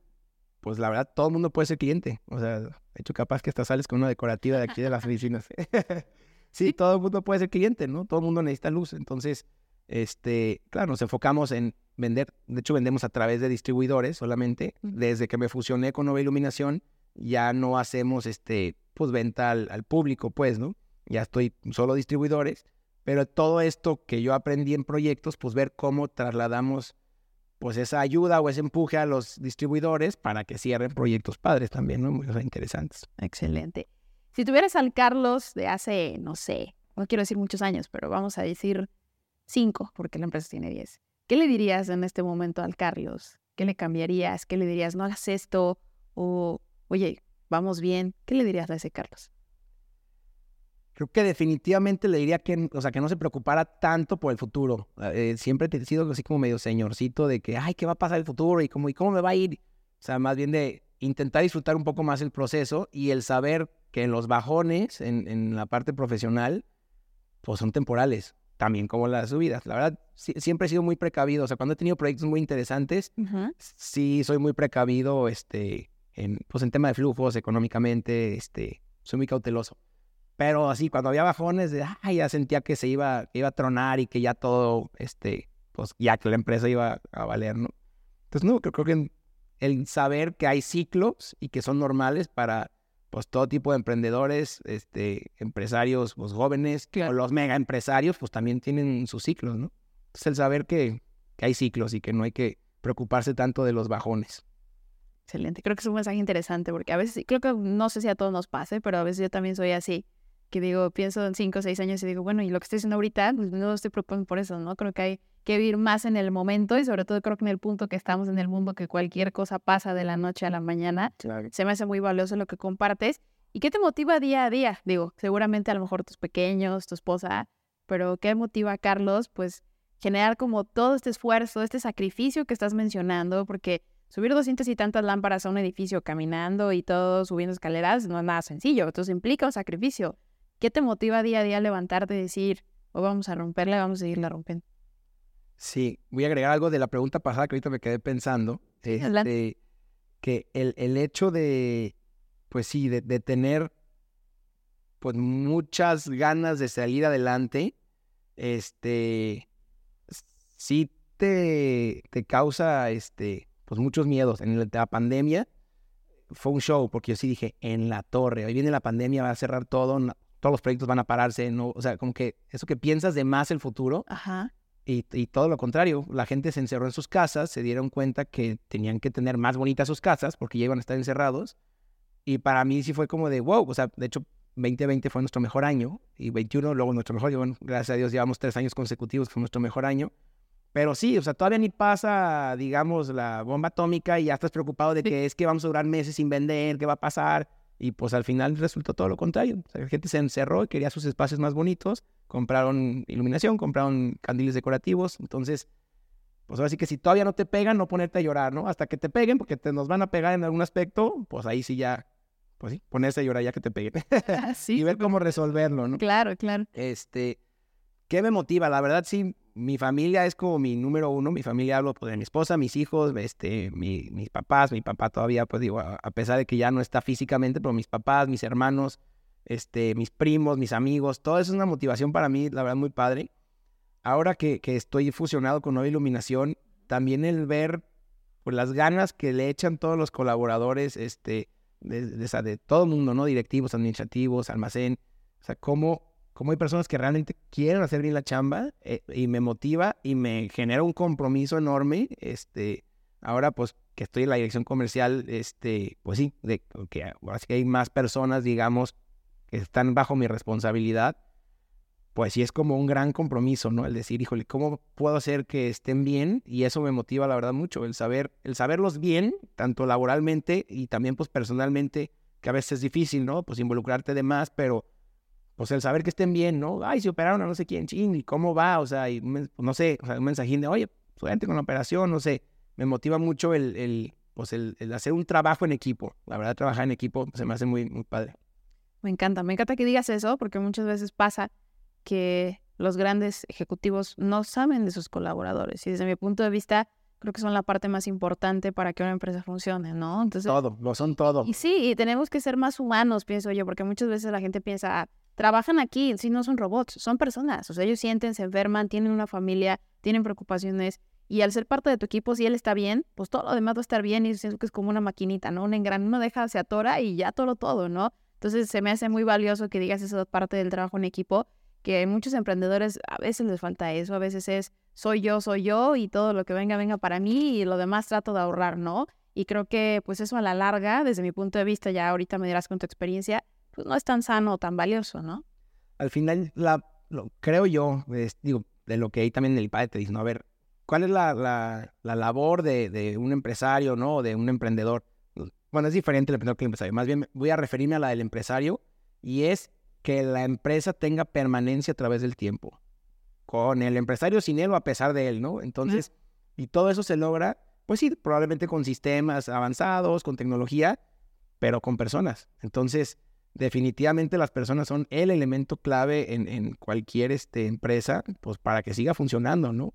pues la verdad, todo el mundo puede ser cliente. O sea, de hecho, capaz que hasta sales con una decorativa de aquí de las *laughs* oficinas. *laughs* sí, todo el mundo puede ser cliente, ¿no? Todo el mundo necesita luz. Entonces, este, claro, nos enfocamos en vender. De hecho, vendemos a través de distribuidores solamente. Desde que me fusioné con Nueva Iluminación, ya no hacemos, este, pues, venta al, al público, pues, ¿no? Ya estoy solo distribuidores. Pero todo esto que yo aprendí en proyectos, pues ver cómo trasladamos pues esa ayuda o ese empuje a los distribuidores para que cierren proyectos padres también, ¿no? Muy interesantes. Excelente. Si tuvieras al Carlos de hace, no sé, no quiero decir muchos años, pero vamos a decir cinco, porque la empresa tiene diez. ¿Qué le dirías en este momento al Carlos? ¿Qué le cambiarías? ¿Qué le dirías? No hagas esto. O, oye, vamos bien. ¿Qué le dirías a ese Carlos? Creo que definitivamente le diría que, o sea, que no se preocupara tanto por el futuro. Eh, siempre he sido así como medio señorcito de que, ay, ¿qué va a pasar el futuro? Y cómo, y cómo me va a ir. O sea, más bien de intentar disfrutar un poco más el proceso y el saber que en los bajones, en, en la parte profesional, pues son temporales, también como las subidas. La verdad, siempre he sido muy precavido. O sea, cuando he tenido proyectos muy interesantes, sí soy muy precavido, este, en, pues en tema de flujos, económicamente, este, soy muy cauteloso. Pero así, cuando había bajones, de, ay, ya sentía que se iba, que iba a tronar y que ya todo, este, pues ya que la empresa iba a valer, ¿no? Entonces, no, creo, creo que el saber que hay ciclos y que son normales para pues todo tipo de emprendedores, este, empresarios pues, jóvenes, o los mega empresarios, pues también tienen sus ciclos, ¿no? Entonces el saber que, que hay ciclos y que no hay que preocuparse tanto de los bajones. Excelente, creo que es un mensaje interesante porque a veces, creo que no sé si a todos nos pase, pero a veces yo también soy así, que digo, pienso en cinco o seis años y digo, bueno, y lo que estoy haciendo ahorita, pues no estoy preocupando por eso, ¿no? Creo que hay que vivir más en el momento y sobre todo creo que en el punto que estamos en el mundo, que cualquier cosa pasa de la noche a la mañana, se me hace muy valioso lo que compartes. ¿Y qué te motiva día a día? Digo, seguramente a lo mejor tus pequeños, tu esposa, pero ¿qué motiva a Carlos? Pues generar como todo este esfuerzo, este sacrificio que estás mencionando, porque subir 200 y tantas lámparas a un edificio caminando y todo subiendo escaleras no es nada sencillo, entonces implica un sacrificio. ¿Qué te motiva día a día a levantarte y decir, o oh, vamos a romperla, vamos a seguirla rompiendo? Sí, voy a agregar algo de la pregunta pasada que ahorita me quedé pensando. Este, que el, el, hecho de, pues sí, de, de, tener pues muchas ganas de salir adelante, este, sí te, te causa, este, pues muchos miedos. En la pandemia fue un show, porque yo sí dije, en la torre, hoy viene la pandemia, va a cerrar todo, todos los proyectos van a pararse, no, o sea, como que eso que piensas de más el futuro, Ajá. Y, todo lo contrario, la gente se encerró en sus casas, se dieron cuenta que tenían que tener más bonitas sus casas porque ya iban a estar encerrados. Y para mí sí fue como de wow, o sea, de hecho 2020 fue nuestro mejor año y 21 luego nuestro mejor, y bueno, gracias a Dios llevamos tres años consecutivos fue nuestro mejor año. Pero sí, o sea, todavía ni pasa, digamos, la bomba atómica y ya estás preocupado de que es que vamos a durar meses sin vender, qué va a pasar. Y pues al final resultó todo lo contrario. O sea, la gente se encerró y quería sus espacios más bonitos, compraron iluminación, compraron candiles decorativos. Entonces, pues ahora sí que si todavía no te pegan, no ponerte a llorar, ¿no? Hasta que te peguen, porque te nos van a pegar en algún aspecto, pues ahí sí ya, pues sí, ponerse a llorar ya que te peguen. *laughs* Ah, *laughs* y ver cómo resolverlo, ¿no? Claro, claro. Este, ¿qué me motiva? La verdad sí, mi familia es como mi número uno. Mi familia hablo pues, de mi esposa, mis hijos, este, mi, mis papás. Mi papá todavía, pues digo, a, pesar de que ya no está físicamente, pero mis papás, mis hermanos, este, mis primos, mis amigos, todo eso es una motivación para mí, la verdad, muy padre. Ahora que, que estoy fusionado con Nueva Iluminación, también el ver pues, las ganas que le echan todos los colaboradores, este, de, de, de todo el mundo, ¿no? Directivos, administrativos, almacén. O sea, cómo cómo hay personas que realmente quieren hacer bien la chamba eh, y me motiva y me genera un compromiso enorme. Este, ahora pues que estoy en la dirección comercial, este, pues sí, de que ahora sí que hay más personas, digamos, que están bajo mi responsabilidad, pues sí es como un gran compromiso, ¿no? El decir, híjole, ¿cómo puedo hacer que estén bien? Y eso me motiva, la verdad, mucho, el saber, el saberlos bien, tanto laboralmente y también, pues, personalmente, que a veces es difícil, ¿no? Pues involucrarte de más, pero, pues, el saber que estén bien, ¿no? Ay, se operaron a no sé quién, ching, ¿y cómo va? O sea, y, no sé, o sea, un mensajín de, oye, suerte con la operación, no sé, me motiva mucho el, el pues, el, hacer un trabajo en equipo. La verdad, trabajar en equipo se me hace muy, muy padre. Me encanta, me encanta que digas eso, porque muchas veces pasa que los grandes ejecutivos no saben de sus colaboradores. Y desde mi punto de vista, creo que son la parte más importante para que una empresa funcione, ¿no? Entonces, todo, lo son todo. Y sí, y tenemos que ser más humanos, pienso yo, porque muchas veces la gente piensa, ah, trabajan aquí, si no son robots, son personas. O sea, ellos sienten, se enferman, tienen una familia, tienen preocupaciones. Y al ser parte de tu equipo, si él está bien, pues todo lo demás va a estar bien y siento que es como una maquinita, ¿no? Un engrane, uno deja, se atora y ya todo, todo, ¿no? Entonces se me hace muy valioso que digas esa parte del trabajo en equipo, que muchos emprendedores a veces les falta eso, a veces es soy yo, soy yo y todo lo que venga, venga para mí y lo demás trato de ahorrar, ¿no? Y creo que pues eso a la larga, desde mi punto de vista, ya ahorita me dirás con tu experiencia, pues no es tan sano o tan valioso, ¿no? Al final, la, lo, creo yo, digo, de lo que ahí también el padre te dice, ¿no? A ver, ¿cuál es la, la, la labor de, de, un empresario, ¿no? O de un emprendedor bueno, es diferente el emprendedor que el empresario. Más bien voy a referirme a la del empresario y es que la empresa tenga permanencia a través del tiempo. Con el empresario sin él o a pesar de él, ¿no? Entonces, y todo eso se logra, pues sí, probablemente con sistemas avanzados, con tecnología, pero con personas. Entonces, definitivamente las personas son el elemento clave en, en cualquier este, empresa, pues para que siga funcionando, ¿no?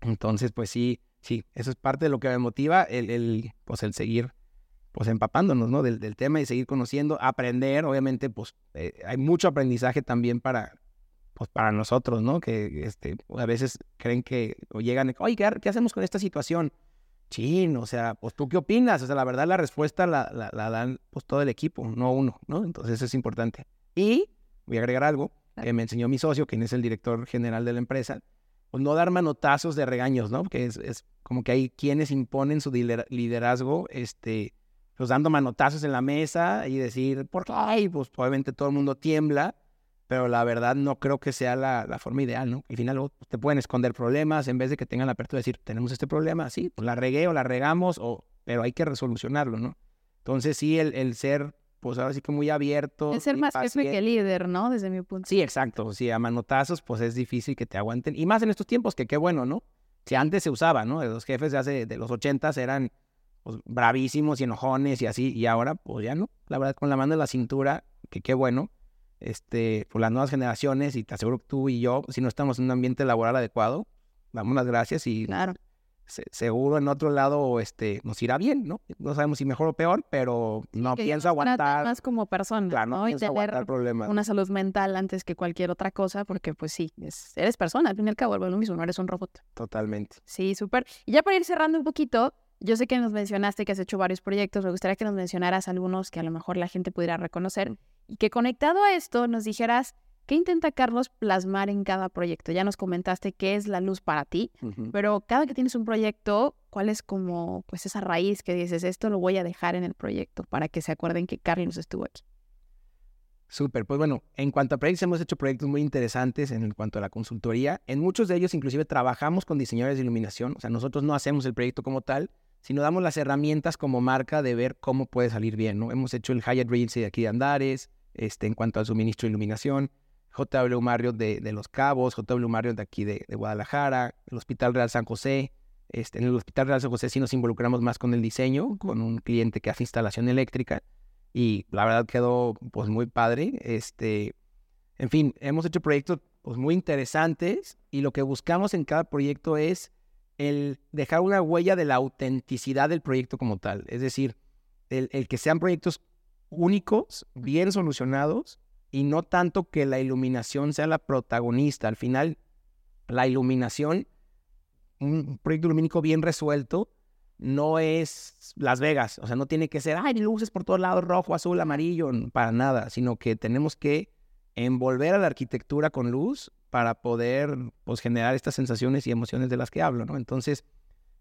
Entonces, pues sí, sí, eso es parte de lo que me motiva, el, el pues el seguir pues empapándonos, ¿no? Del, tema y seguir conociendo, aprender, obviamente, pues eh, hay mucho aprendizaje también para, pues para nosotros, ¿no? Que este, a veces creen que, o llegan, oye, ¿qué, hacemos con esta situación? Chin, o sea, pues tú qué opinas? O sea, la verdad la respuesta la, la, dan pues todo el equipo, no uno, ¿no? Entonces eso es importante. Y voy a agregar algo que me enseñó mi socio, quien es el director general de la empresa, pues no dar manotazos de regaños, ¿no? Porque es, es como que hay quienes imponen su liderazgo, este, pues dando manotazos en la mesa y decir, ¿por qué? pues probablemente todo el mundo tiembla, pero la verdad no creo que sea la, forma ideal, ¿no? Al final te pueden esconder problemas en vez de que tengan la apertura de decir, tenemos este problema, sí, pues la regué o la regamos, o, pero hay que resolucionarlo, ¿no? Entonces sí, el, el ser, pues ahora sí que muy abierto. El ser más jefe que líder, ¿no? Desde mi punto. Sí, exacto. Sí, a manotazos, pues es difícil que te aguanten. Y más en estos tiempos, que qué bueno, ¿no? Si antes se usaba, ¿no? Los jefes de hace, de los ochentas eran pues, bravísimos y enojones y así, y ahora pues ya no, la verdad con la mano en la cintura, que qué bueno, este, por las nuevas generaciones y te aseguro que tú y yo, si no estamos en un ambiente laboral adecuado, damos las gracias y claro. seguro en otro lado este, nos irá bien, ¿no? No sabemos si mejor o peor, pero no pienso aguantar. Más como persona, ¿no? y tener problemas. una salud mental antes que cualquier otra cosa, porque pues sí, eres persona, al fin y al cabo, es lo mismo, no eres un robot. Totalmente. Sí, súper. Y ya para ir cerrando un poquito, yo sé que nos mencionaste que has hecho varios proyectos, me gustaría que nos mencionaras algunos que a lo mejor la gente pudiera reconocer y que conectado a esto nos dijeras qué intenta Carlos plasmar en cada proyecto. Ya nos comentaste qué es la luz para ti, pero cada que tienes un proyecto, ¿cuál es como pues esa raíz que dices, esto lo voy a dejar en el proyecto para que se acuerden que Carlos estuvo aquí? Súper, pues bueno, en cuanto a proyectos, hemos hecho proyectos muy interesantes en cuanto a la consultoría. En muchos de ellos inclusive trabajamos con diseñadores de iluminación, o sea, nosotros no hacemos el proyecto como tal, sino damos las herramientas como marca de ver cómo puede salir bien, ¿no? Hemos hecho el Hyatt Regency de aquí de Andares, este, en cuanto al suministro de iluminación, JW Marriott de, de Los Cabos, JW Marriott de aquí de, Guadalajara, el Hospital Real San José. Este, en el Hospital Real San José sí nos involucramos más con el diseño, con un cliente que hace instalación eléctrica y la verdad quedó pues muy padre. Este, en fin, hemos hecho proyectos pues, muy interesantes y lo que buscamos en cada proyecto es el dejar una huella de la autenticidad del proyecto como tal. Es decir, el, que sean proyectos únicos, bien solucionados y no tanto que la iluminación sea la protagonista. Al final, la iluminación, un proyecto lumínico bien resuelto, no es Las Vegas. O sea, no tiene que ser, ay, luces por todos lados, rojo, azul, amarillo, para nada, sino que tenemos que envolver a la arquitectura con luz para poder pues, generar estas sensaciones y emociones de las que hablo, ¿no? Entonces,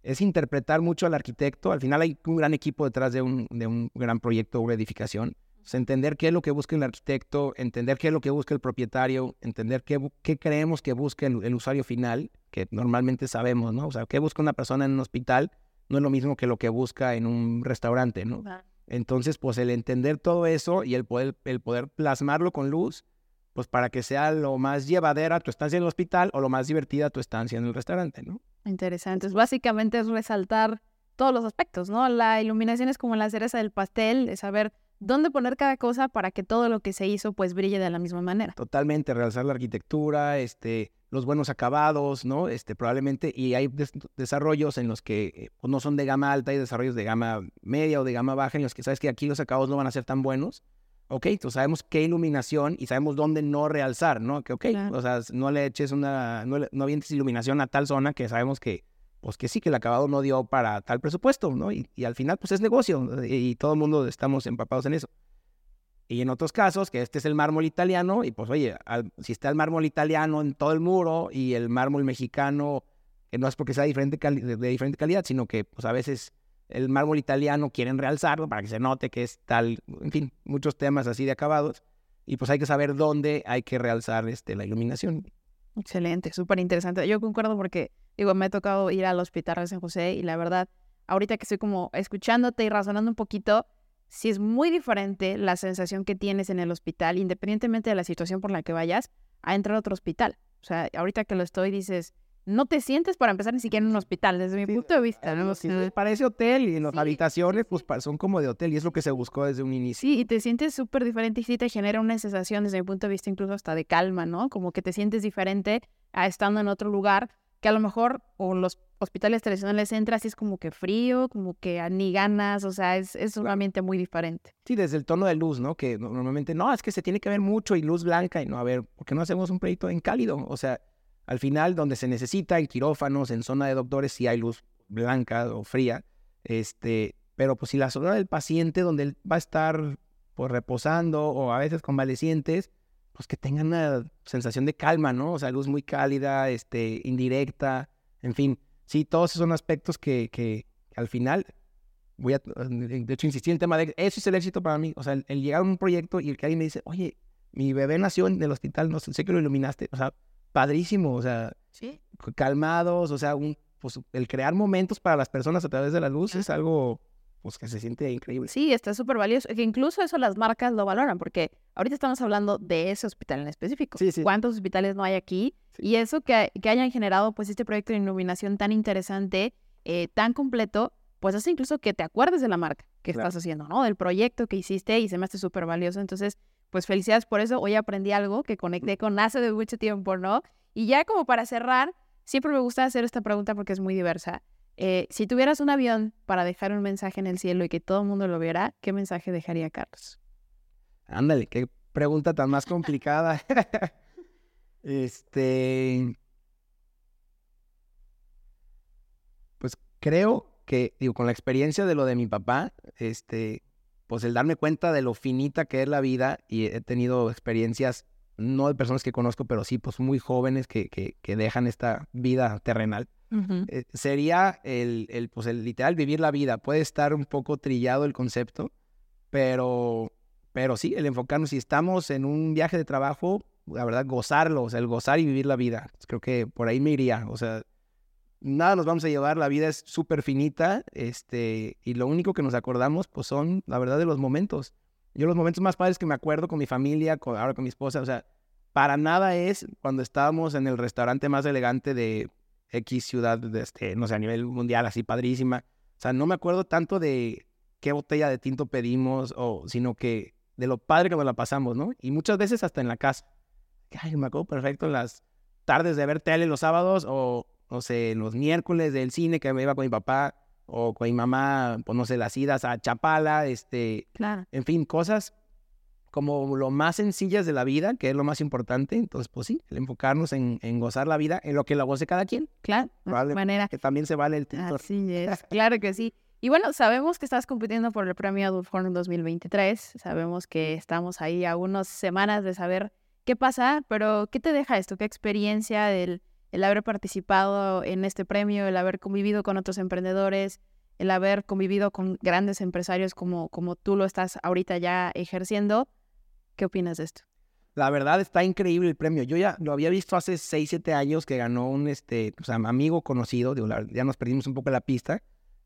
es interpretar mucho al arquitecto. Al final hay un gran equipo detrás de un, de un gran proyecto o edificación. entender qué es lo que busca el arquitecto, entender qué es lo que busca el propietario, entender qué, qué creemos que busca el, el, usuario final, que normalmente sabemos, ¿no? O sea, qué busca una persona en un hospital no es lo mismo que lo que busca en un restaurante, ¿no? Entonces, pues el entender todo eso y el poder, el poder plasmarlo con luz, pues para que sea lo más llevadera tu estancia en el hospital o lo más divertida tu estancia en el restaurante, ¿no? Interesante. Básicamente es resaltar todos los aspectos, ¿no? La iluminación es como la cereza del pastel, es saber dónde poner cada cosa para que todo lo que se hizo pues brille de la misma manera. Totalmente, realzar la arquitectura, este, los buenos acabados, ¿no? Este, probablemente, y hay desarrollos en los que eh, pues, no son de gama alta, hay desarrollos de gama media o de gama baja en los que sabes que aquí los acabados no van a ser tan buenos. Ok, entonces sabemos qué iluminación y sabemos dónde no realzar, ¿no? Que ok, o sea, no le eches una, no, no avientes iluminación a tal zona que sabemos que, pues que sí, que el acabado no dio para tal presupuesto, ¿no? Y, y al final, pues es negocio y, y todo el mundo estamos empapados en eso. Y en otros casos, que este es el mármol italiano, y pues oye, si está el mármol italiano en todo el muro y el mármol mexicano, que no es porque sea diferente de, diferente calidad, sino que pues a veces el mármol italiano quieren realzarlo para que se note que es tal, en fin, muchos temas así de acabados. Y pues hay que saber dónde hay que realzar este, la iluminación. Excelente, súper interesante. Yo concuerdo porque, digo, me ha tocado ir al hospital de San José y la verdad, ahorita que estoy como escuchándote y razonando un poquito, si es muy diferente la sensación que tienes en el hospital, independientemente de la situación por la que vayas, a entrar a otro hospital. O sea, ahorita que lo estoy, dices, no te sientes para empezar ni siquiera en un hospital, desde mi punto de vista. ¿no? Sí, parece hotel y en las habitaciones pues son como de hotel y es lo que se buscó desde un inicio. Sí, y te sientes súper diferente y sí te genera una sensación desde mi punto de vista incluso hasta de calma, ¿no? Como que te sientes diferente a estando en otro lugar que a lo mejor o los hospitales tradicionales entras y es como que frío, como que ni ganas, o sea, es, es un ambiente muy diferente. Sí, desde el tono de luz, ¿no? Que normalmente, no, es que se tiene que ver mucho y luz blanca y no, a ver, ¿por qué no hacemos un proyecto en cálido? O sea, al final, donde se necesita, en quirófanos, en zona de doctores, sí hay luz blanca o fría, este, pero pues si la zona del paciente, donde él va a estar pues reposando o a veces convalecientes, pues que tengan una sensación de calma, ¿no? O sea, luz muy cálida, este, indirecta, en fin. Sí, todos esos son aspectos que, que al final, voy a, de hecho, insistir en el tema de, eso es el éxito para mí. O sea, el, llegar a un proyecto y el que alguien me dice, oye, mi bebé nació en el hospital, no sé, sé que lo iluminaste, o sea, padrísimo, o sea, ¿Sí? calmados, o sea, un, pues, el crear momentos para las personas a través de la luz es algo pues que se siente increíble. Sí, está súper valioso. Que incluso eso las marcas lo valoran, porque ahorita estamos hablando de ese hospital en específico. Sí, sí. ¿Cuántos hospitales no hay aquí? Y eso que, que, hayan generado pues este proyecto de iluminación tan interesante, eh, tan completo, pues hace incluso que te acuerdes de la marca que claro. estás haciendo, ¿no? Del proyecto que hiciste y se me hace súper valioso. Entonces, pues felicidades por eso. Hoy aprendí algo que conecté con hace de mucho tiempo, ¿no? Y ya como para cerrar, siempre me gusta hacer esta pregunta porque es muy diversa. Eh, si tuvieras un avión para dejar un mensaje en el cielo y que todo el mundo lo viera, ¿qué mensaje dejaría Carlos? Ándale, qué pregunta tan más complicada. *laughs* este. Pues creo que, digo, con la experiencia de lo de mi papá, este, pues el darme cuenta de lo finita que es la vida y he tenido experiencias, no de personas que conozco, pero sí, pues muy jóvenes que, que, que dejan esta vida terrenal. Uh -huh. eh, sería el, el, pues el literal vivir la vida. Puede estar un poco trillado el concepto, pero, pero sí, el enfocarnos, si estamos en un viaje de trabajo, la verdad, gozarlo, o sea, el gozar y vivir la vida. Creo que por ahí me iría, o sea, nada nos vamos a llevar, la vida es súper finita, este, y lo único que nos acordamos, pues son, la verdad, de los momentos. Yo los momentos más padres que me acuerdo con mi familia, con, ahora con mi esposa, o sea, para nada es cuando estábamos en el restaurante más elegante de X ciudad, de este, no sé, a nivel mundial, así padrísima. O sea, no me acuerdo tanto de qué botella de tinto pedimos, o, sino que de lo padre que nos la pasamos, ¿no? Y muchas veces hasta en la casa. Ay, me acuerdo perfecto las tardes de ver tele los sábados, o, no sé, los miércoles del cine que me iba con mi papá, o con mi mamá, pues no sé, las idas a Chapala, este, claro. en fin, cosas como lo más sencillas de la vida, que es lo más importante. Entonces, pues sí, el enfocarnos en, en gozar la vida, en lo que la goce cada quien. Claro, de manera. Que también se vale el título. Así es, *laughs* claro que sí. Y bueno, sabemos que estás compitiendo por el premio Adult Forum 2023. Sabemos que estamos ahí a unas semanas de saber qué pasa, pero ¿qué te deja esto? ¿Qué experiencia el, el haber participado en este premio, el haber convivido con otros emprendedores, el haber convivido con grandes empresarios como, como tú lo estás ahorita ya ejerciendo? ¿Qué opinas de esto? La verdad está increíble el premio. Yo ya lo había visto hace 6, 7 años que ganó un este, amigo conocido, ya nos perdimos un poco la pista.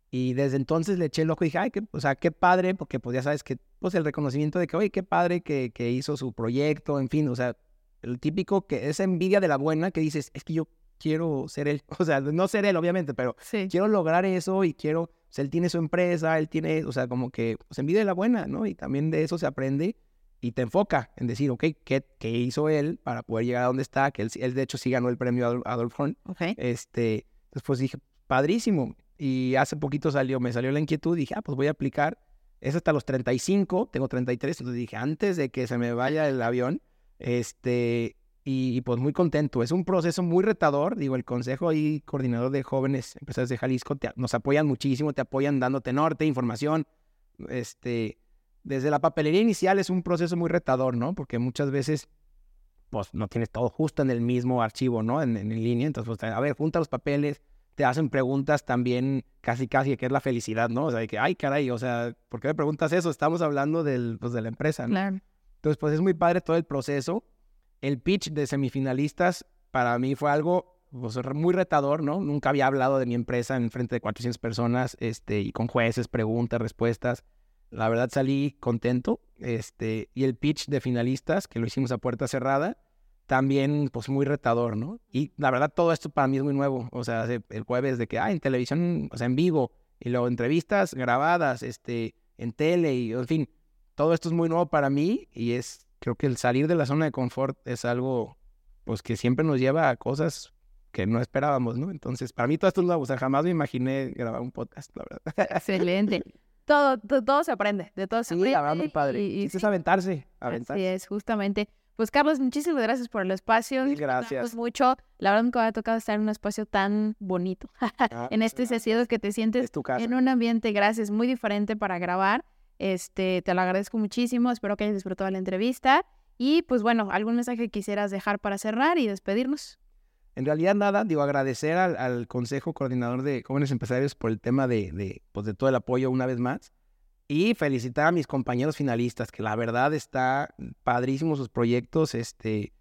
Y desde entonces le eché el ojo y dije, ay, qué, o sea, qué padre, porque pues ya sabes que, pues el reconocimiento de que, oye, qué padre que, que hizo su proyecto, en fin, o sea, el típico que es envidia de la buena que dices, es que yo quiero ser él, *laughs* o sea, no ser él, obviamente, pero quiero lograr eso y quiero, o sea, él tiene su empresa, él tiene, o sea, como que, pues envidia de la buena, ¿no? Y también de eso se aprende y te enfoca en decir, ok, ¿qué, qué hizo él para poder llegar a donde está? Que él, él de hecho sí ganó el premio Adolf Horn. Okay. Este, después dije, padrísimo. Y hace poquito salió, me salió la inquietud, dije, ah, pues voy a aplicar. Es hasta los 35, tengo 33, entonces dije, antes de que se me vaya el avión, este, y, pues muy contento. Es un proceso muy retador, digo, el consejo y coordinador de jóvenes empresarios de Jalisco nos apoyan muchísimo, te apoyan dándote norte, información, este, desde la papelería inicial es un proceso muy retador, ¿no? Porque muchas veces, pues, no tienes todo justo en el mismo archivo, ¿no? En, en, línea. Entonces, pues, a ver, junta los papeles, te hacen preguntas también casi, casi, que es la felicidad, ¿no? O sea, de que, ay, caray, o sea, ¿por qué me preguntas eso? Estamos hablando del, pues, de la empresa, ¿no? Claro. Entonces, pues, es muy padre todo el proceso. El pitch de semifinalistas para mí fue algo pues, muy retador, ¿no? Nunca había hablado de mi empresa en frente de 400 personas, este, y con jueces, preguntas, respuestas. La verdad salí contento. Este, y el pitch de finalistas, que lo hicimos a puerta cerrada, también pues muy retador, ¿no? Y la verdad todo esto para mí es muy nuevo. O sea, el jueves de que, ah, en televisión, o sea, en vivo, y luego entrevistas grabadas, este, en tele, y en fin, todo esto es muy nuevo para mí y es, creo que el salir de la zona de confort es algo, pues que siempre nos lleva a cosas que no esperábamos, ¿no? Entonces, para mí todo esto es nuevo, o sea, jamás me imaginé grabar un podcast, la verdad. Excelente todo, todo, se aprende, de todo se aprende. Sí, la muy padre. Y, es aventarse, aventarse. Así es, justamente. Pues Carlos, muchísimas gracias por el espacio. Mil gracias. mucho. La verdad nunca me ha tocado estar en un espacio tan bonito. Ah, *laughs* en este sesión que te sientes en un ambiente, gracias, muy diferente para grabar. Este, te lo agradezco muchísimo. Espero que hayas disfrutado la entrevista. Y pues bueno, algún mensaje que quisieras dejar para cerrar y despedirnos. En realidad nada, digo, agradecer al, Consejo Coordinador de Jóvenes Empresarios por el tema de, de, pues, de todo el apoyo una vez más. Y felicitar a mis compañeros finalistas, que la verdad está padrísimo sus proyectos, este,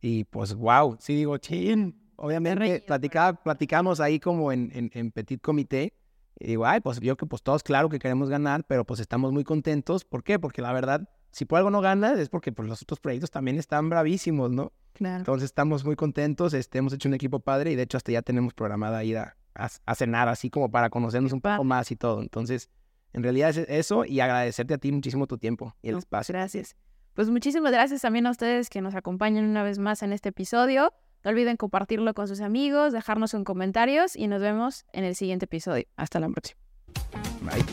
y pues wow, sí digo, chin, obviamente platicaba, platicamos ahí como en, en, en, Petit Comité, y digo, ay, pues yo que pues todos claro que queremos ganar, pero pues estamos muy contentos, ¿por qué? Porque la verdad, si por algo no ganas es porque pues, los otros proyectos también están bravísimos, ¿no? Entonces estamos muy contentos, este, hemos hecho un equipo padre y de hecho hasta ya tenemos programada ir a, a, cenar así como para conocernos un poco más y todo. Entonces, en realidad es eso y agradecerte a ti muchísimo tu tiempo y el espacio. Gracias. Pues muchísimas gracias también a ustedes que nos acompañan una vez más en este episodio. No olviden compartirlo con sus amigos, dejarnos un comentarios y nos vemos en el siguiente episodio. Hasta la próxima. Bye.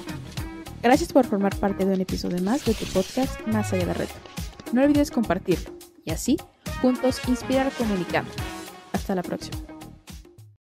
Gracias por formar parte de un episodio más de tu podcast Más allá de reto. No olvides compartirlo y así juntos inspirar comunicando. Hasta la próxima.